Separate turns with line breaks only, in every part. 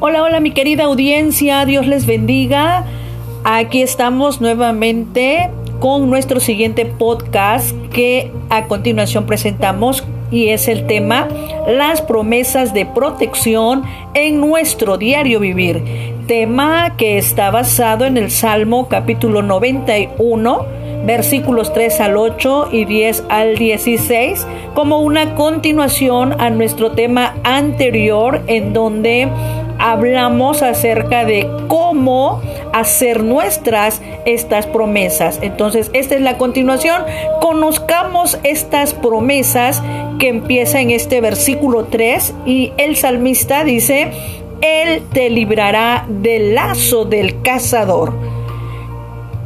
Hola, hola mi querida audiencia, Dios les bendiga. Aquí estamos nuevamente con nuestro siguiente podcast que a continuación presentamos y es el tema las promesas de protección en nuestro diario vivir. Tema que está basado en el Salmo capítulo 91 versículos 3 al 8 y 10 al 16 como una continuación a nuestro tema anterior en donde hablamos acerca de cómo hacer nuestras estas promesas. Entonces, esta es la continuación. Conozcamos estas promesas que empieza en este versículo 3 y el salmista dice, Él te librará del lazo del cazador.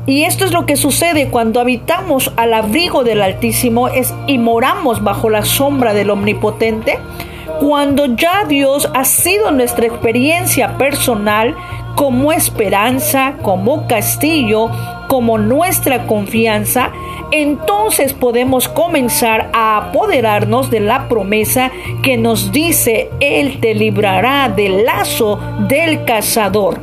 Y esto es lo que sucede cuando habitamos al abrigo del Altísimo es, y moramos bajo la sombra del Omnipotente cuando ya Dios ha sido nuestra experiencia personal como esperanza, como castillo, como nuestra confianza, entonces podemos comenzar a apoderarnos de la promesa que nos dice, Él te librará del lazo del cazador.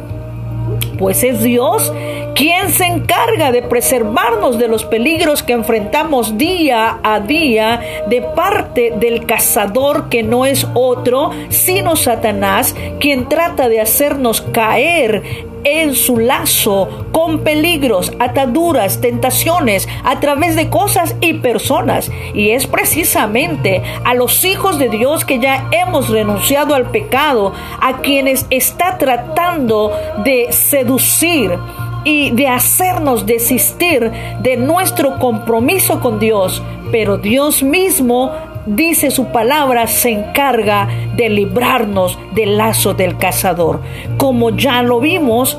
Pues es Dios quien se encarga de preservarnos de los peligros que enfrentamos día a día de parte del cazador que no es otro sino Satanás, quien trata de hacernos caer en su lazo con peligros, ataduras, tentaciones a través de cosas y personas. Y es precisamente a los hijos de Dios que ya hemos renunciado al pecado, a quienes está tratando de seducir y de hacernos desistir de nuestro compromiso con Dios. Pero Dios mismo dice su palabra, se encarga de librarnos del lazo del cazador. Como ya lo vimos,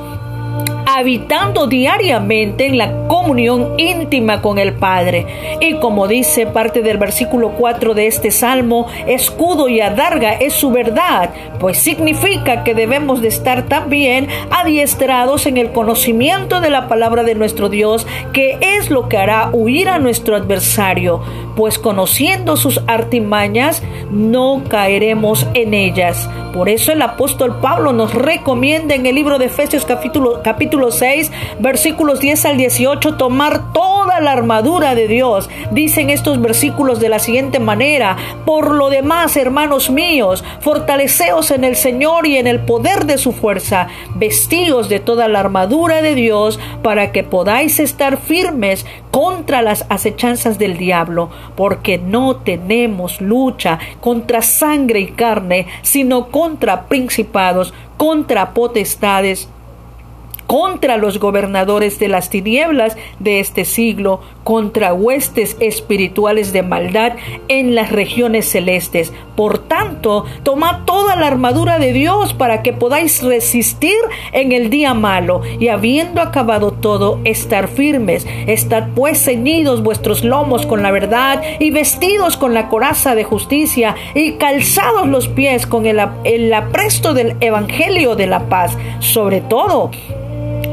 habitando diariamente en la comunión íntima con el Padre. Y como dice parte del versículo 4 de este salmo, escudo y adarga es su verdad, pues significa que debemos de estar también adiestrados en el conocimiento de la palabra de nuestro Dios, que es lo que hará huir a nuestro adversario, pues conociendo sus artimañas no caeremos en ellas. Por eso el apóstol Pablo nos recomienda en el libro de Efesios capítulo, capítulo 6, versículos 10 al 18, tomar toda la armadura de Dios. Dicen estos versículos de la siguiente manera, por lo demás, hermanos míos, fortaleceos en el Señor y en el poder de su fuerza, vestidos de toda la armadura de Dios, para que podáis estar firmes contra las acechanzas del diablo, porque no tenemos lucha contra sangre y carne, sino contra principados, contra potestades contra los gobernadores de las tinieblas de este siglo, contra huestes espirituales de maldad en las regiones celestes. Por tanto, tomad toda la armadura de Dios para que podáis resistir en el día malo y habiendo acabado todo, estar firmes. Estad pues ceñidos vuestros lomos con la verdad y vestidos con la coraza de justicia y calzados los pies con el, el apresto del evangelio de la paz. Sobre todo,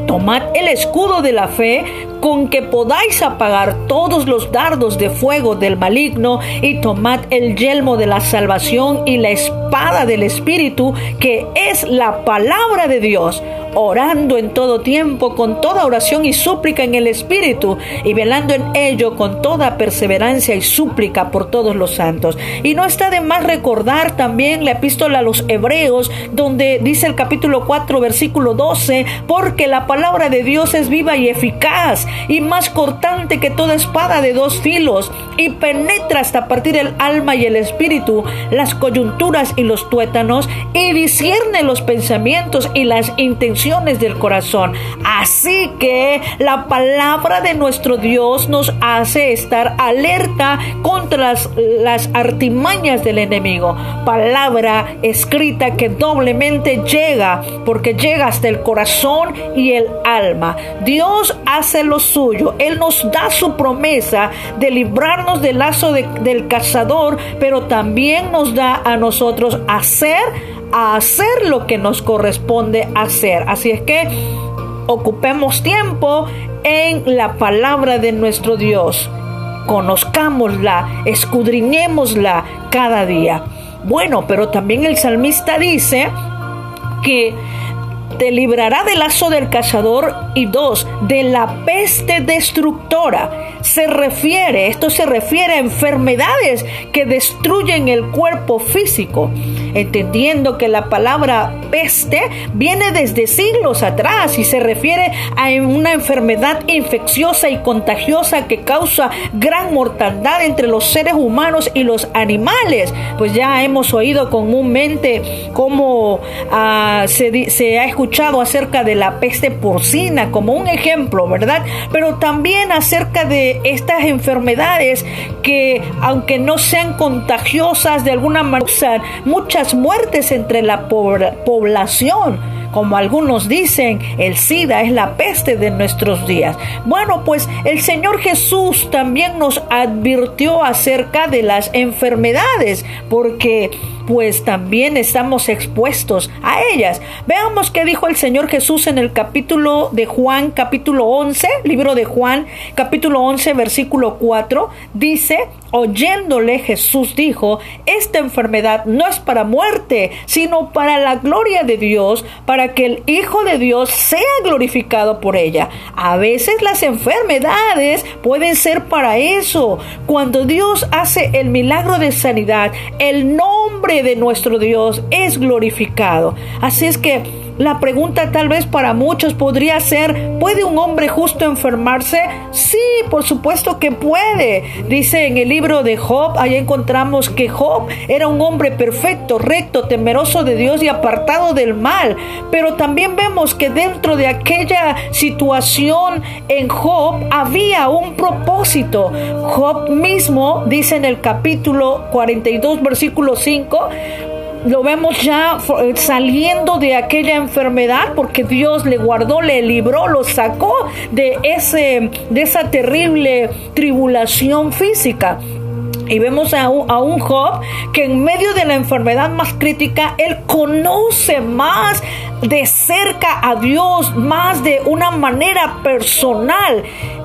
Tomad el escudo de la fe con que podáis apagar todos los dardos de fuego del maligno y tomad el yelmo de la salvación y la espada del Espíritu que es la palabra de Dios orando en todo tiempo con toda oración y súplica en el Espíritu y velando en ello con toda perseverancia y súplica por todos los santos. Y no está de más recordar también la epístola a los Hebreos, donde dice el capítulo 4, versículo 12, porque la palabra de Dios es viva y eficaz y más cortante que toda espada de dos filos y penetra hasta partir el alma y el espíritu, las coyunturas y los tuétanos y discierne los pensamientos y las intenciones del corazón. Así que la palabra de nuestro Dios nos hace estar alerta contra las, artimañas del enemigo. Palabra escrita que doblemente llega, porque llega hasta el corazón y el alma. Dios hace lo suyo. Él nos da su promesa de librarnos del lazo del cazador, pero también nos da a nosotros hacer a hacer lo que nos corresponde hacer. Así es que ocupemos tiempo en la palabra de nuestro Dios. Conozcámosla, escudriñémosla cada día. Bueno, pero también el salmista dice que te librará del lazo del cazador y dos, de la peste destructora. Se refiere, esto se refiere a enfermedades que destruyen el cuerpo físico, entendiendo que la palabra peste viene desde siglos atrás y se refiere a una enfermedad infecciosa y contagiosa que causa gran mortandad entre los seres humanos y los animales. Pues ya hemos oído comúnmente cómo ah, se, se ha escuchado acerca de la peste porcina como un ejemplo, ¿verdad? Pero también acerca de estas enfermedades que, aunque no sean contagiosas, de alguna manera muchas muertes entre la población como algunos dicen, el SIDA es la peste de nuestros días. Bueno, pues el Señor Jesús también nos advirtió acerca de las enfermedades, porque pues también estamos expuestos a ellas. Veamos qué dijo el Señor Jesús en el capítulo de Juan, capítulo 11, libro de Juan, capítulo 11, versículo 4, dice, oyéndole Jesús dijo, esta enfermedad no es para muerte, sino para la gloria de Dios, para que el Hijo de Dios sea glorificado por ella. A veces las enfermedades pueden ser para eso. Cuando Dios hace el milagro de sanidad, el nombre de nuestro Dios es glorificado. Así es que la pregunta tal vez para muchos podría ser, ¿puede un hombre justo enfermarse? Sí, por supuesto que puede. Dice en el libro de Job, ahí encontramos que Job era un hombre perfecto, recto, temeroso de Dios y apartado del mal. Pero también vemos que dentro de aquella situación en Job había un propósito. Job mismo dice en el capítulo 42, versículo 5, lo vemos ya eh, saliendo de aquella enfermedad porque Dios le guardó, le libró, lo sacó de ese de esa terrible tribulación física. Y vemos a un, a un, Job que en medio de la enfermedad más crítica, él conoce más de cerca a Dios, más de una manera personal.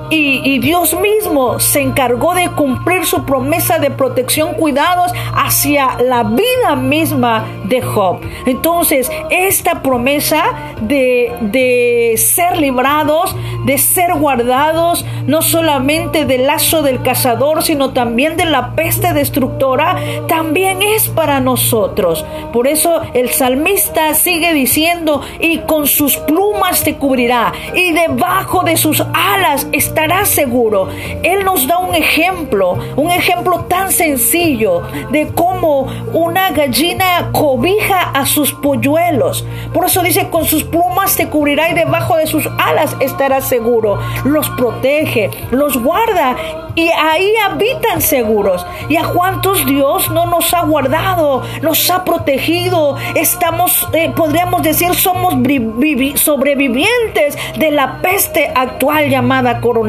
Y, Dios mismo se encargó de cumplir su promesa de protección, cuidados hacia la vida misma de Job. Entonces, esta promesa de, de ser librados, de ser guardados, no solamente del lazo del cazador, sino también de la peste destructora, también es para nosotros. Por eso el salmista sigue diciendo, y con sus plumas te cubrirá, y debajo de sus alas está estará seguro. Él nos da un ejemplo, un ejemplo tan sencillo de cómo una gallina cobija a sus polluelos. Por eso dice, con sus plumas te cubrirá y debajo de sus alas estará seguro. Los protege, los guarda y ahí habitan seguros. ¿Y a cuántos Dios no nos ha guardado, nos ha protegido? Estamos, eh, podríamos decir, somos sobrevivientes de la peste actual llamada coronavirus.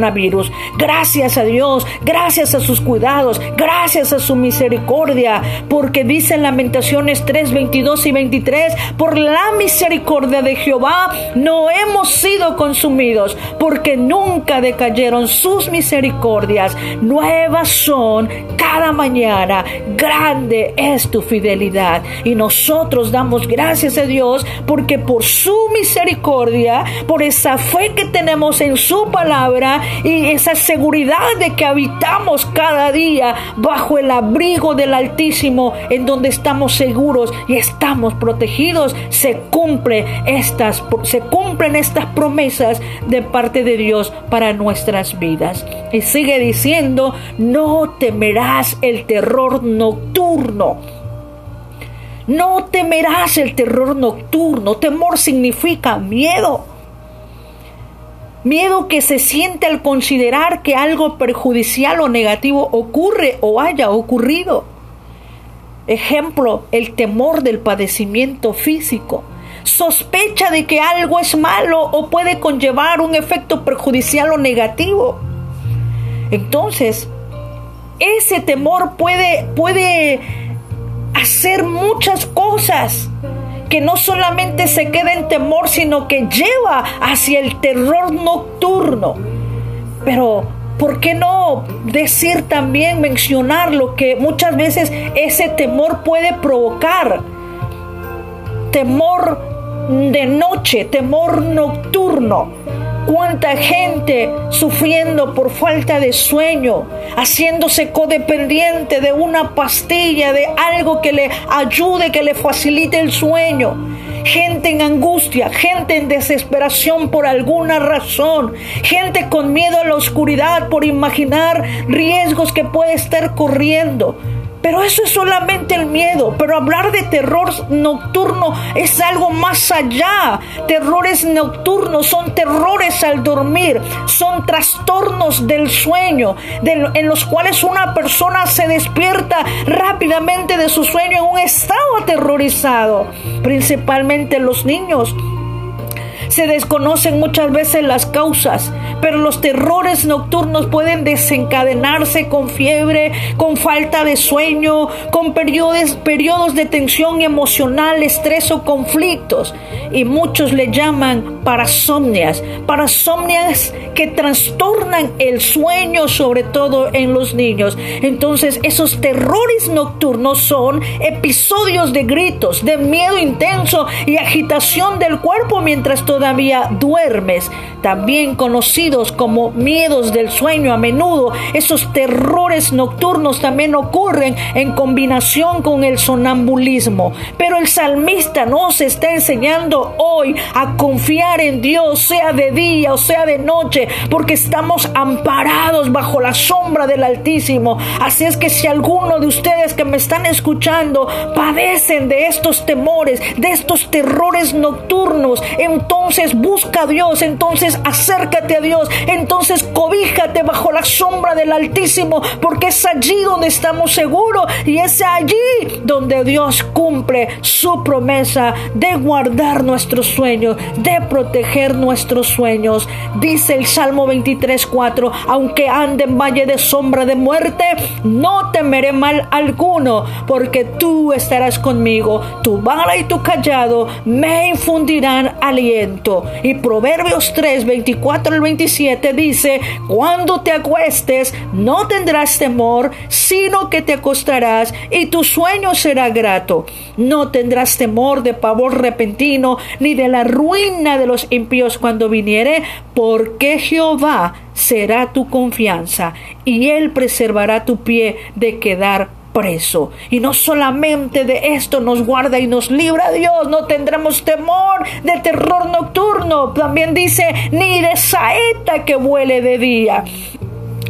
Gracias a Dios, gracias a sus cuidados, gracias a su misericordia, porque dice en Lamentaciones 3, 22 y 23, por la misericordia de Jehová no hemos sido consumidos, porque nunca decayeron sus misericordias nuevas son cada mañana. Grande es tu fidelidad. Y nosotros damos gracias a Dios porque por su misericordia, por esa fe que tenemos en su palabra y esa seguridad de que habitamos cada día bajo el abrigo del Altísimo, en donde estamos seguros y estamos protegidos, se cumple estas se cumplen estas promesas de parte de Dios para nuestras vidas. Y sigue diciendo no temerás el terror nocturno. No temerás el terror nocturno. Temor significa miedo. Miedo que se siente al considerar que algo perjudicial o negativo ocurre o haya ocurrido. Ejemplo, el temor del padecimiento físico. Sospecha de que algo es malo o puede conllevar un efecto perjudicial o negativo. Entonces, ese temor puede, puede hacer muchas cosas que no solamente se queda en temor, sino que lleva hacia el terror nocturno. Pero, ¿por qué no decir también, mencionar lo que muchas veces ese temor puede provocar? Temor de noche, temor nocturno. Cuánta gente sufriendo por falta de sueño, haciéndose codependiente de una pastilla, de algo que le ayude, que le facilite el sueño gente en angustia, gente en desesperación por alguna razón, gente con miedo a la oscuridad por imaginar riesgos que puede estar corriendo. Pero eso es solamente el miedo. Pero hablar de terror nocturno es algo más allá. Terrores nocturnos son terrores al dormir. Son trastornos del sueño en los cuales una persona se despierta rápidamente de su sueño en un estado aterrorizado. Principalmente los niños se desconocen muchas veces las causas, pero los terrores nocturnos pueden desencadenarse con fiebre, con falta de sueño, con periodos, periodos de tensión emocional, estrés o conflictos. Y muchos le llaman parasomnias, parasomnias que trastornan el sueño, sobre todo en los niños. Entonces, esos terrores nocturnos son episodios de gritos, de miedo intenso y agitación del cuerpo mientras todo todavía duermes, también conocidos como miedos del sueño a menudo. Esos terrores nocturnos también ocurren en combinación con el sonambulismo. Pero el salmista nos está enseñando hoy a confiar en Dios, sea de día o sea de noche, porque estamos amparados bajo la sombra del Altísimo. Así es que si alguno de ustedes que me están escuchando padecen de estos temores, de estos terrores nocturnos, entonces entonces busca a Dios, entonces acércate a Dios, entonces cobíjate bajo la sombra del Altísimo, porque es allí donde estamos seguros y es allí donde Dios cumple su promesa de guardar nuestros sueños, de proteger nuestros sueños. Dice el Salmo 23, 4, aunque ande en valle de sombra de muerte, no temeré mal alguno, porque tú estarás conmigo, tu bala y tu callado me infundirán aliento. Y Proverbios 3, 24 al 27 dice, cuando te acuestes no tendrás temor, sino que te acostarás y tu sueño será grato. No tendrás temor de pavor repentino, ni de la ruina de los impíos cuando viniere, porque Jehová será tu confianza y él preservará tu pie de quedar preso. Y no solamente de esto nos guarda y nos libra Dios, no tendremos temor de terror nocturno. También dice, ni de saeta que vuele de día.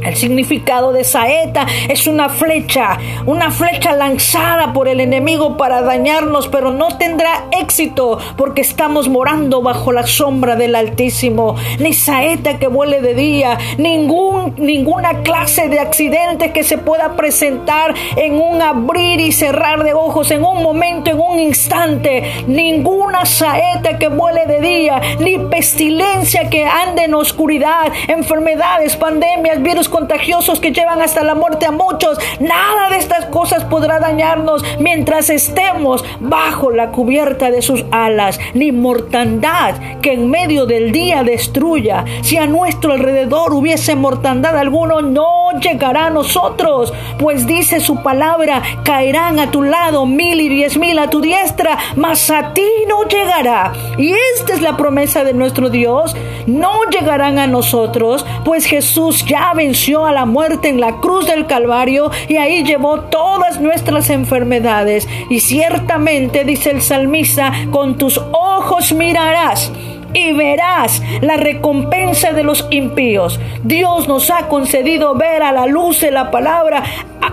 El significado de saeta es una flecha, una flecha lanzada por el enemigo para dañarnos, pero no tendrá éxito porque estamos morando bajo la sombra del Altísimo. Ni saeta que vuele de día, ningún, ninguna clase de accidente que se pueda presentar en un abrir y cerrar de ojos, en un momento, en un instante. Ninguna saeta que vuele de día, ni pestilencia que ande en oscuridad, enfermedades, pandemias, virus contagiosos que llevan hasta la muerte a muchos. Nada de estas cosas podrá dañarnos mientras estemos bajo la cubierta de sus alas, ni mortandad que en medio del día destruya. Si a nuestro alrededor hubiese mortandad alguno, no llegará a nosotros, pues dice su palabra, caerán a tu lado mil y diez mil a tu diestra, mas a ti no llegará. Y esta es la promesa de nuestro Dios, no llegarán a nosotros, pues Jesús ya venció a la muerte en la cruz del Calvario y ahí llevó todas nuestras enfermedades. Y ciertamente, dice el salmista, con tus ojos mirarás y verás la recompensa de los impíos. Dios nos ha concedido ver a la luz de la palabra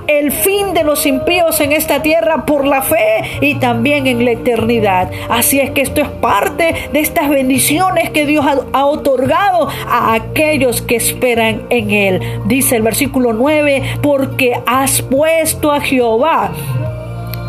el fin de los impíos en esta tierra por la fe y también en la eternidad. Así es que esto es parte de estas bendiciones que Dios ha, otorgado a aquellos que esperan en Él. Dice el versículo 9, porque has puesto a Jehová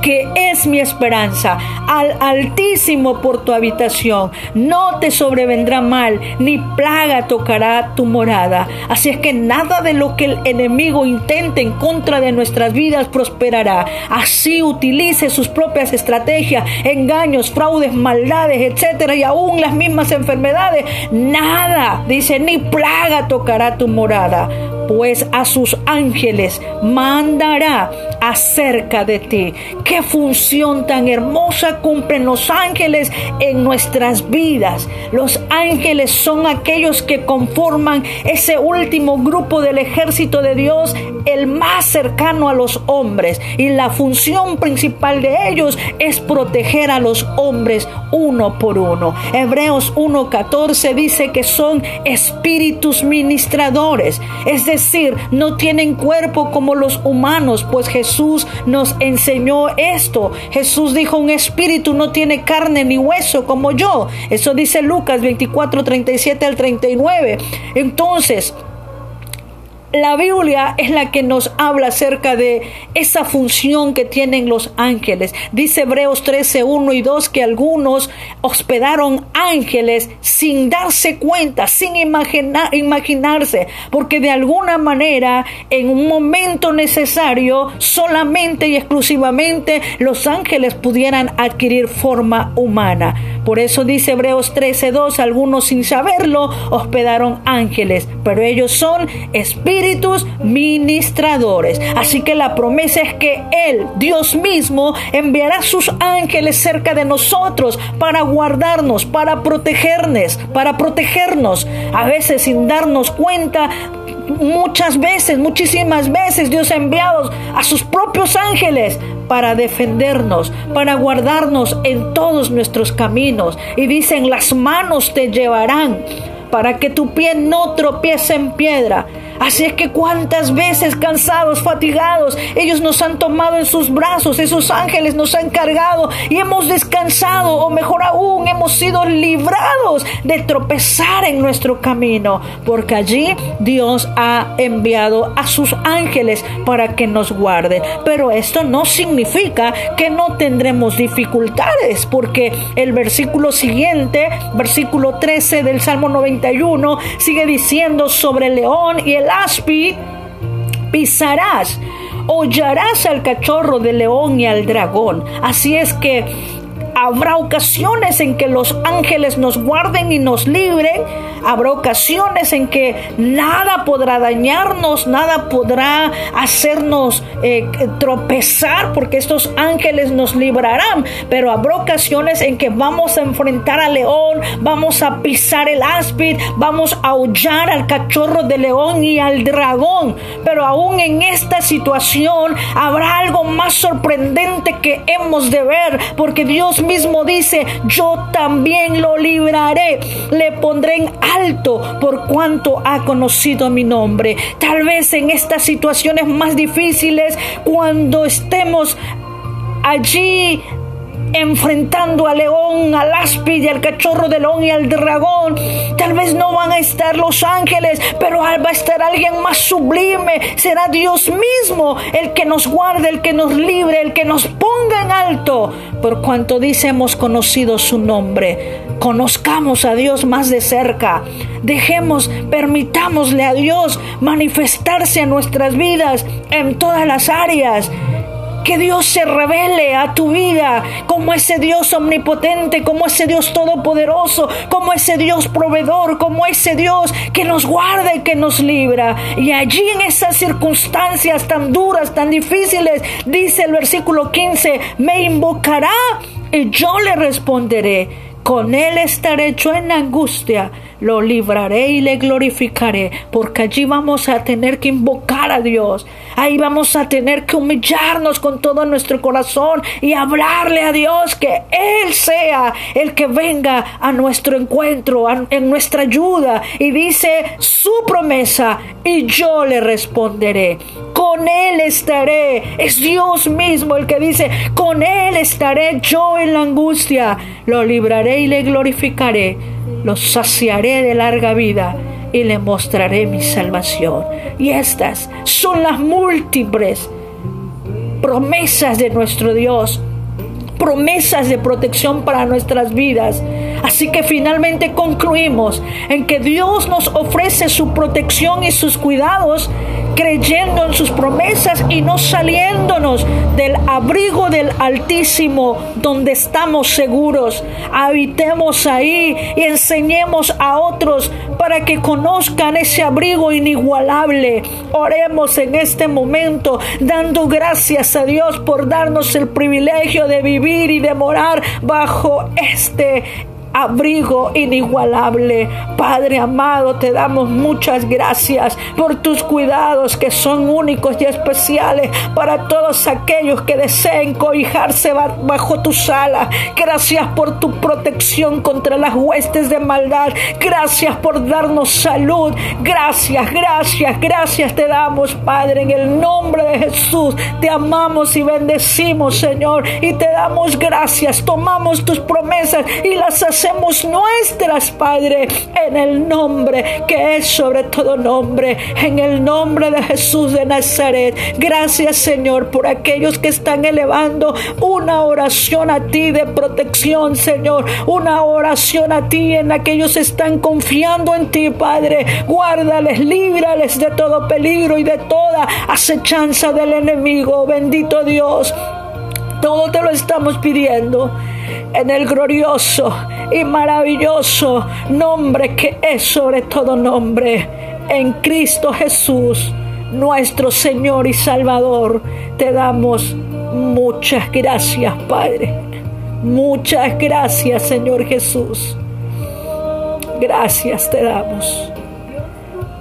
que es mi esperanza, al Altísimo por tu habitación. No te sobrevendrá mal, ni plaga tocará tu morada. Así es que nada de lo que el enemigo intente en contra de nuestras vidas prosperará. Así utilice sus propias estrategias, engaños, fraudes, maldades, etcétera, y aún las mismas enfermedades. Nada, dice, ni plaga tocará tu morada pues a sus ángeles mandará acerca de ti. Qué función tan hermosa cumplen los ángeles en nuestras vidas. Los ángeles son aquellos que conforman ese último grupo del ejército de Dios, el más cercano a los hombres. Y la función principal de ellos es proteger a los hombres uno por uno. Hebreos 1.14 dice que son espíritus ministradores, es decir, no tienen cuerpo como los humanos, pues Jesús nos enseñó esto. Jesús dijo, un espíritu no tiene carne ni hueso como yo. Eso dice Lucas 24, 37 al 39. Entonces, la Biblia es la que nos habla acerca de esa función que tienen los ángeles. Dice Hebreos 13, 1 y 2 que algunos hospedaron ángeles sin darse cuenta, sin imaginarse, porque de alguna manera en un momento necesario solamente y exclusivamente los ángeles pudieran adquirir forma humana. Por eso dice Hebreos 13, 2, algunos sin saberlo hospedaron ángeles, pero ellos son espíritus espíritus ministradores. Así que la promesa es que Él, Dios mismo, enviará sus ángeles cerca de nosotros para guardarnos, para protegernos, para protegernos. A veces sin darnos cuenta, muchas veces, muchísimas veces Dios ha enviado a sus propios ángeles para defendernos, para guardarnos en todos nuestros caminos. Y dicen, las manos te llevarán para que tu pie no tropiece en piedra. Así es que cuántas veces cansados, fatigados, ellos nos han tomado en sus brazos, esos ángeles nos han cargado y hemos descansado o mejor aún hemos sido librados de tropezar en nuestro camino, porque allí Dios ha enviado a sus ángeles para que nos guarden. Pero esto no significa que no tendremos dificultades, porque el versículo siguiente, versículo 13 del Salmo 91, sigue diciendo sobre el león y el aspi pisarás, hollarás al cachorro de león y al dragón. Así es que Habrá ocasiones en que los ángeles nos guarden y nos libren. Habrá ocasiones en que nada podrá dañarnos, nada podrá hacernos eh, tropezar, porque estos ángeles nos librarán. Pero habrá ocasiones en que vamos a enfrentar al león, vamos a pisar el áspid, vamos a aullar al cachorro de león y al dragón. Pero aún en esta situación habrá algo más sorprendente que hemos de ver, porque Dios mismo dice, yo también lo libraré, le pondré en alto por cuanto ha conocido mi nombre. Tal vez en estas situaciones más difíciles, cuando estemos allí enfrentando al león, al áspide, al cachorro de león y al dragón. Tal vez no van a estar los ángeles, pero va a estar alguien más sublime. Será Dios mismo el que nos guarde, el que nos libre, el que nos ponga en alto. Por cuanto dice hemos conocido su nombre. Conozcamos a Dios más de cerca. Dejemos, permitámosle a Dios manifestarse en nuestras vidas en todas las áreas que Dios se revele a tu vida como ese Dios omnipotente, como ese Dios todopoderoso, como ese Dios proveedor, como ese Dios que nos guarda y que nos libra. Y allí en esas circunstancias tan duras, tan difíciles, dice el versículo 15, me invocará y yo le responderé con él estaré yo en angustia, lo libraré y le glorificaré, porque allí vamos a tener que invocar a Dios, ahí vamos a tener que humillarnos con todo nuestro corazón y hablarle a Dios que Él sea el que venga a nuestro encuentro, en nuestra ayuda, y dice su promesa, y yo le responderé con Él estaré. Es Dios mismo el que dice, con Él estaré yo en la angustia. Lo libraré y le glorificaré. Lo saciaré de larga vida y le mostraré mi salvación. Y estas son las múltiples promesas de nuestro Dios, promesas de protección para nuestras vidas. Así que finalmente concluimos en que Dios nos ofrece su protección y sus cuidados creyendo en sus promesas y no saliéndonos del abrigo del Altísimo donde estamos seguros. Habitemos ahí y enseñemos a otros para que conozcan ese abrigo inigualable. Oremos en este momento dando gracias a Dios por darnos el privilegio de vivir y de morar bajo este abrigo inigualable. Padre amado, te damos muchas gracias por tus cuidados que son únicos y especiales para todos aquellos que deseen cobijarse bajo tu sala. Gracias por tu protección contra las huestes de maldad. Gracias por darnos salud. Gracias, gracias, gracias te damos, Padre, en el nombre de Jesús. Te amamos y bendecimos, Señor, y te damos gracias. Tomamos tus promesas y las hacemos hacemos nuestras, Padre, en el nombre que es sobre todo nombre, en el nombre de Jesús de Nazaret. Gracias, Señor, por aquellos que están elevando una oración a ti de protección, Señor, una oración a ti en aquellos que están confiando en ti, Padre. Guárdales, líbrales de todo peligro y de toda acechanza del enemigo. Bendito Dios. Todo te lo estamos pidiendo en el glorioso y maravilloso nombre que es sobre todo nombre, en Cristo Jesús, nuestro Señor y Salvador. Te damos muchas gracias, Padre. Muchas gracias, Señor Jesús. Gracias te damos.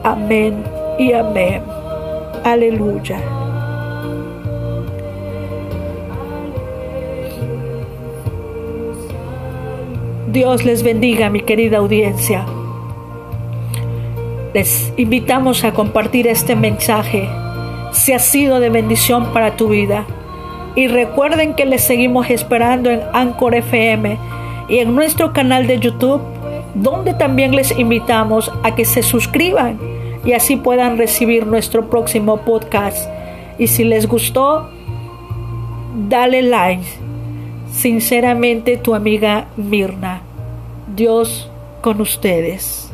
Amén y amén. Aleluya. Dios les bendiga, mi querida audiencia. Les invitamos a compartir este mensaje si ha sido de bendición para tu vida. Y recuerden que les seguimos esperando en Anchor FM y en nuestro canal de YouTube, donde también les invitamos a que se suscriban y así puedan recibir nuestro próximo podcast. Y si les gustó, dale like. Sinceramente, tu amiga Mirna. Dios con ustedes.